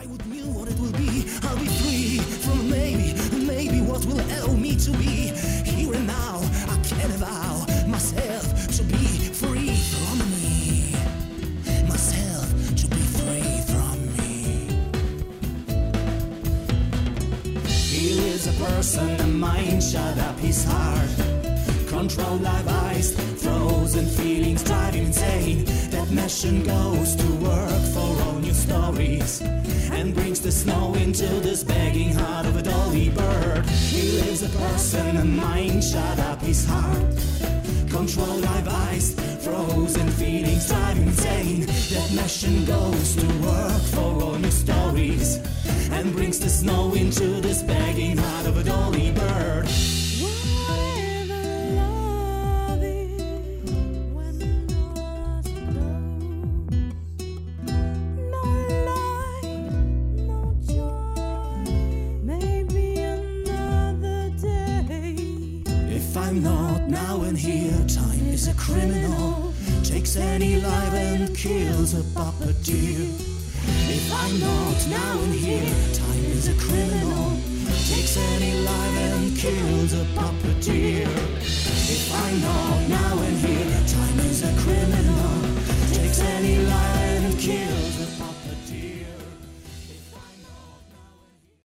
I would knew what it will be, I'll be free from maybe, maybe what will allow me to be here and now. I can allow myself to be free from me, myself to be free from me. He is a person, a mind shut up his heart. Controlled live eyes, frozen. Machine goes to work for all new stories and brings the snow into this begging heart of a dolly bird. He lives a person, a mind shut up his heart. Controlled live eyes, frozen feelings driving insane. That machine goes to work for all new stories and brings the snow into this If I'm not now and here, time is a criminal. Takes any life and kills a puppeteer. If I'm not now and here, time is a criminal. Takes any life and kills a puppeteer. If I'm not